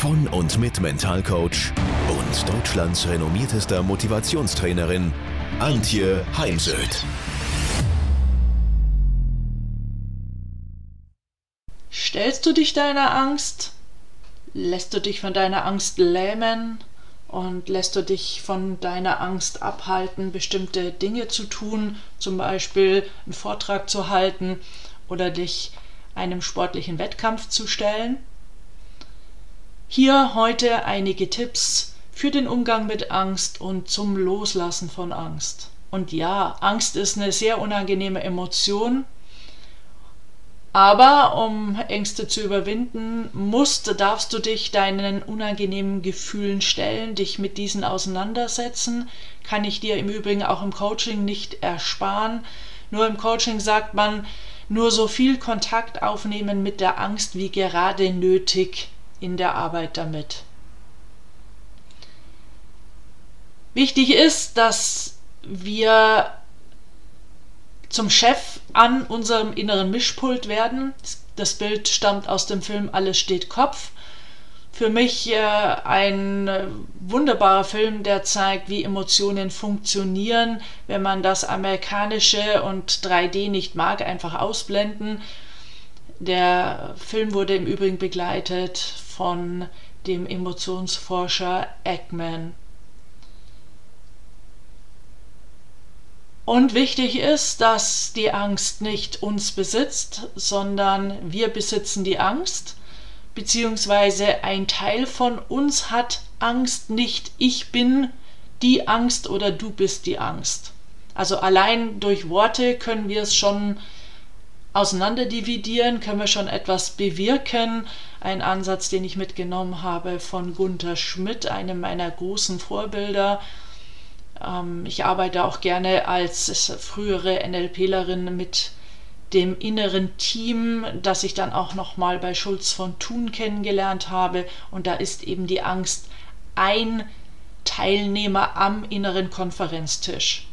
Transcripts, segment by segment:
von und mit Mentalcoach und Deutschlands renommiertester Motivationstrainerin Antje Heimsöth. Stellst du dich deiner Angst? Lässt du dich von deiner Angst lähmen? Und lässt du dich von deiner Angst abhalten, bestimmte Dinge zu tun, zum Beispiel einen Vortrag zu halten oder dich einem sportlichen Wettkampf zu stellen? Hier heute einige Tipps für den Umgang mit Angst und zum Loslassen von Angst. Und ja, Angst ist eine sehr unangenehme Emotion, aber um Ängste zu überwinden, musst, darfst du dich deinen unangenehmen Gefühlen stellen, dich mit diesen auseinandersetzen. Kann ich dir im Übrigen auch im Coaching nicht ersparen. Nur im Coaching sagt man, nur so viel Kontakt aufnehmen mit der Angst wie gerade nötig in der Arbeit damit. Wichtig ist, dass wir zum Chef an unserem inneren Mischpult werden. Das Bild stammt aus dem Film Alles steht Kopf. Für mich äh, ein äh, wunderbarer Film, der zeigt, wie Emotionen funktionieren. Wenn man das amerikanische und 3D nicht mag, einfach ausblenden. Der Film wurde im Übrigen begleitet von dem Emotionsforscher Ekman. Und wichtig ist, dass die Angst nicht uns besitzt, sondern wir besitzen die Angst, beziehungsweise ein Teil von uns hat Angst nicht. Ich bin die Angst oder du bist die Angst. Also allein durch Worte können wir es schon auseinanderdividieren, können wir schon etwas bewirken. Ein Ansatz, den ich mitgenommen habe von Gunther Schmidt, einem meiner großen Vorbilder ähm, ich arbeite auch gerne als frühere NLPlerin mit dem inneren Team, das ich dann auch noch mal bei Schulz von Thun kennengelernt habe. Und da ist eben die Angst ein Teilnehmer am inneren Konferenztisch.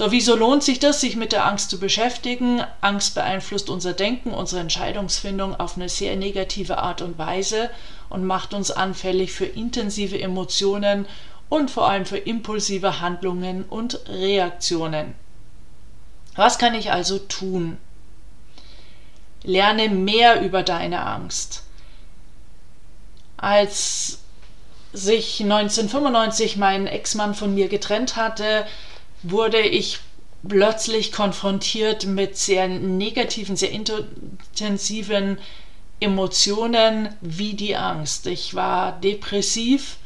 So, wieso lohnt sich das, sich mit der Angst zu beschäftigen? Angst beeinflusst unser Denken, unsere Entscheidungsfindung auf eine sehr negative Art und Weise und macht uns anfällig für intensive Emotionen und vor allem für impulsive Handlungen und Reaktionen. Was kann ich also tun? Lerne mehr über deine Angst. Als sich 1995 mein Ex-Mann von mir getrennt hatte, wurde ich plötzlich konfrontiert mit sehr negativen, sehr intensiven Emotionen wie die Angst. Ich war depressiv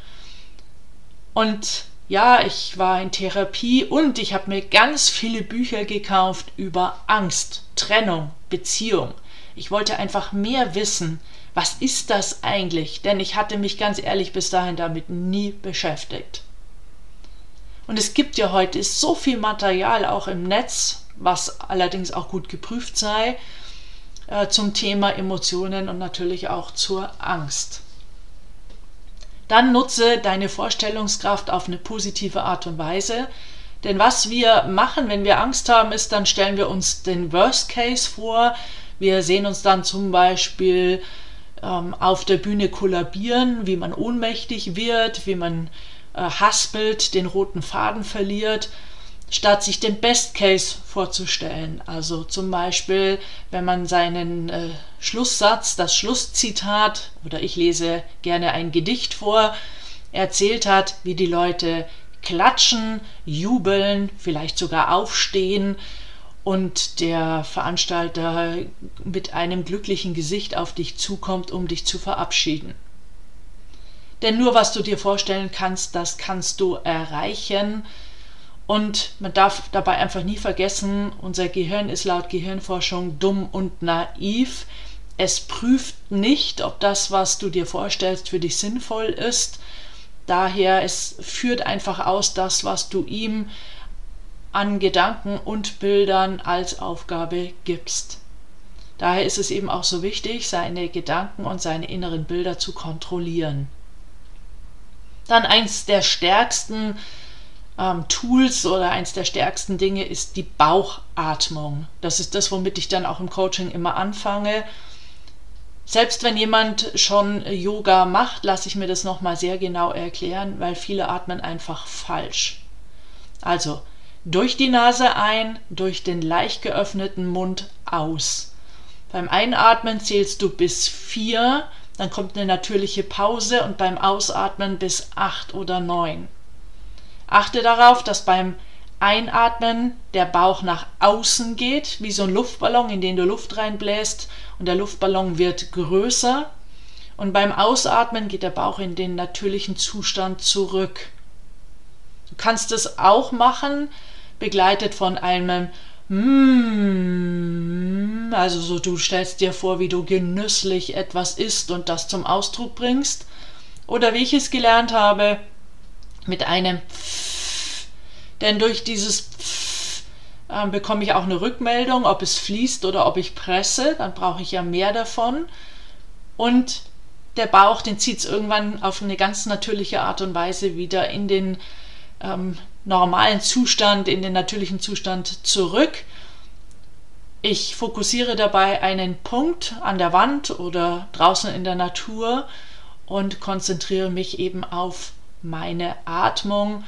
und ja, ich war in Therapie und ich habe mir ganz viele Bücher gekauft über Angst, Trennung, Beziehung. Ich wollte einfach mehr wissen, was ist das eigentlich? Denn ich hatte mich ganz ehrlich bis dahin damit nie beschäftigt. Und es gibt ja heute so viel Material auch im Netz, was allerdings auch gut geprüft sei, äh, zum Thema Emotionen und natürlich auch zur Angst. Dann nutze deine Vorstellungskraft auf eine positive Art und Weise. Denn was wir machen, wenn wir Angst haben, ist, dann stellen wir uns den Worst Case vor. Wir sehen uns dann zum Beispiel ähm, auf der Bühne kollabieren, wie man ohnmächtig wird, wie man äh, haspelt, den roten Faden verliert statt sich den Best Case vorzustellen. Also zum Beispiel, wenn man seinen äh, Schlusssatz, das Schlusszitat, oder ich lese gerne ein Gedicht vor, erzählt hat, wie die Leute klatschen, jubeln, vielleicht sogar aufstehen und der Veranstalter mit einem glücklichen Gesicht auf dich zukommt, um dich zu verabschieden. Denn nur was du dir vorstellen kannst, das kannst du erreichen und man darf dabei einfach nie vergessen, unser Gehirn ist laut Gehirnforschung dumm und naiv. Es prüft nicht, ob das, was du dir vorstellst, für dich sinnvoll ist. Daher, es führt einfach aus das, was du ihm an Gedanken und Bildern als Aufgabe gibst. Daher ist es eben auch so wichtig, seine Gedanken und seine inneren Bilder zu kontrollieren. Dann eins der stärksten ähm, Tools oder eins der stärksten Dinge ist die Bauchatmung. Das ist das, womit ich dann auch im Coaching immer anfange. Selbst wenn jemand schon Yoga macht, lasse ich mir das nochmal sehr genau erklären, weil viele atmen einfach falsch. Also durch die Nase ein, durch den leicht geöffneten Mund aus. Beim Einatmen zählst du bis vier, dann kommt eine natürliche Pause und beim Ausatmen bis acht oder neun. Achte darauf, dass beim Einatmen der Bauch nach außen geht, wie so ein Luftballon, in den du Luft reinbläst und der Luftballon wird größer. Und beim Ausatmen geht der Bauch in den natürlichen Zustand zurück. Du kannst es auch machen, begleitet von einem mm, also so du stellst dir vor, wie du genüsslich etwas isst und das zum Ausdruck bringst. Oder wie ich es gelernt habe, mit einem denn durch dieses äh, bekomme ich auch eine Rückmeldung, ob es fließt oder ob ich presse, dann brauche ich ja mehr davon. Und der Bauch, den zieht es irgendwann auf eine ganz natürliche Art und Weise wieder in den ähm, normalen Zustand, in den natürlichen Zustand zurück. Ich fokussiere dabei einen Punkt an der Wand oder draußen in der Natur und konzentriere mich eben auf meine Atmung.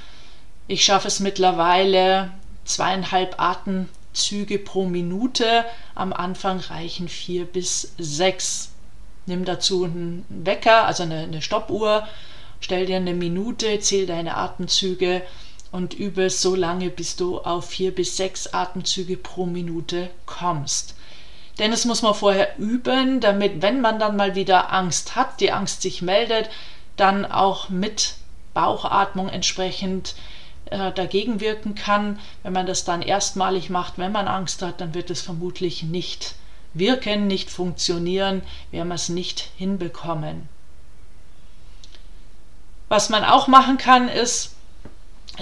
Ich schaffe es mittlerweile zweieinhalb Atemzüge pro Minute. Am Anfang reichen vier bis sechs. Nimm dazu einen Wecker, also eine, eine Stoppuhr, stell dir eine Minute, zähl deine Atemzüge und übe so lange, bis du auf vier bis sechs Atemzüge pro Minute kommst. Denn es muss man vorher üben, damit, wenn man dann mal wieder Angst hat, die Angst sich meldet, dann auch mit Bauchatmung entsprechend äh, dagegen wirken kann. Wenn man das dann erstmalig macht, wenn man Angst hat, dann wird es vermutlich nicht wirken, nicht funktionieren, werden wir es nicht hinbekommen. Was man auch machen kann, ist,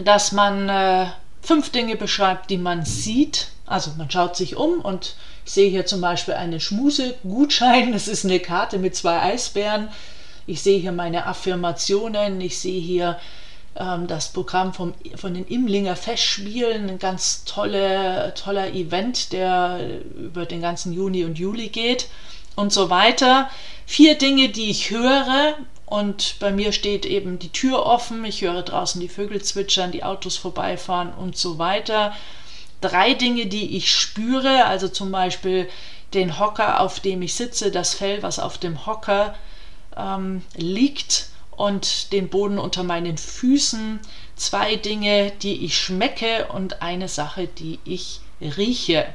dass man äh, fünf Dinge beschreibt, die man sieht. Also man schaut sich um und ich sehe hier zum Beispiel einen Schmuse-Gutschein. Das ist eine Karte mit zwei Eisbären. Ich sehe hier meine Affirmationen. Ich sehe hier ähm, das Programm vom, von den Imlinger Festspielen. Ein ganz tolle, toller Event, der über den ganzen Juni und Juli geht und so weiter. Vier Dinge, die ich höre, und bei mir steht eben die Tür offen, ich höre draußen die Vögel zwitschern, die Autos vorbeifahren und so weiter. Drei Dinge, die ich spüre, also zum Beispiel den Hocker, auf dem ich sitze, das Fell, was auf dem Hocker ähm, liegt und den Boden unter meinen Füßen. Zwei Dinge, die ich schmecke und eine Sache, die ich rieche.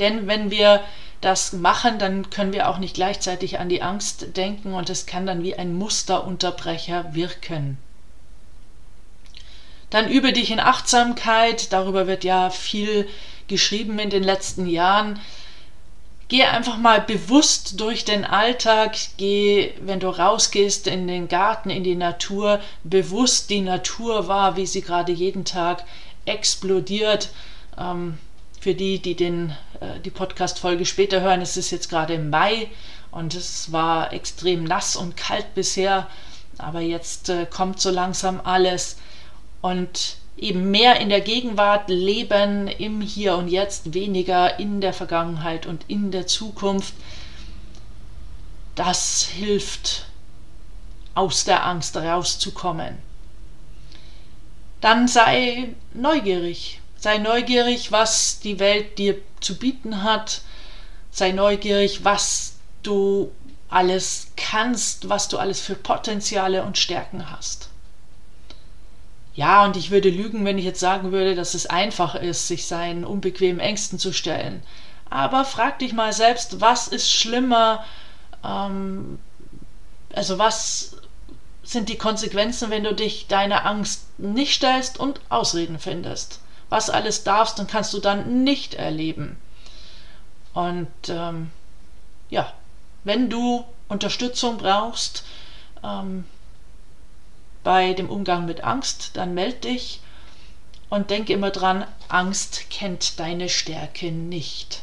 Denn wenn wir das machen, dann können wir auch nicht gleichzeitig an die Angst denken und es kann dann wie ein Musterunterbrecher wirken. Dann übe dich in Achtsamkeit, darüber wird ja viel geschrieben in den letzten Jahren. Geh einfach mal bewusst durch den Alltag, geh, wenn du rausgehst in den Garten, in die Natur, bewusst die Natur wahr, wie sie gerade jeden Tag explodiert. Ähm, für die, die den, die Podcast-Folge später hören, es ist jetzt gerade im Mai und es war extrem nass und kalt bisher, aber jetzt äh, kommt so langsam alles und eben mehr in der Gegenwart leben, im Hier und Jetzt, weniger in der Vergangenheit und in der Zukunft. Das hilft, aus der Angst rauszukommen. Dann sei neugierig. Sei neugierig, was die Welt dir zu bieten hat. Sei neugierig, was du alles kannst, was du alles für Potenziale und Stärken hast. Ja, und ich würde lügen, wenn ich jetzt sagen würde, dass es einfach ist, sich seinen unbequemen Ängsten zu stellen. Aber frag dich mal selbst, was ist schlimmer, ähm, also was sind die Konsequenzen, wenn du dich deiner Angst nicht stellst und Ausreden findest? Was alles darfst und kannst du dann nicht erleben. Und ähm, ja, wenn du Unterstützung brauchst, ähm, bei dem Umgang mit Angst, dann meld dich und denke immer dran, Angst kennt deine Stärke nicht.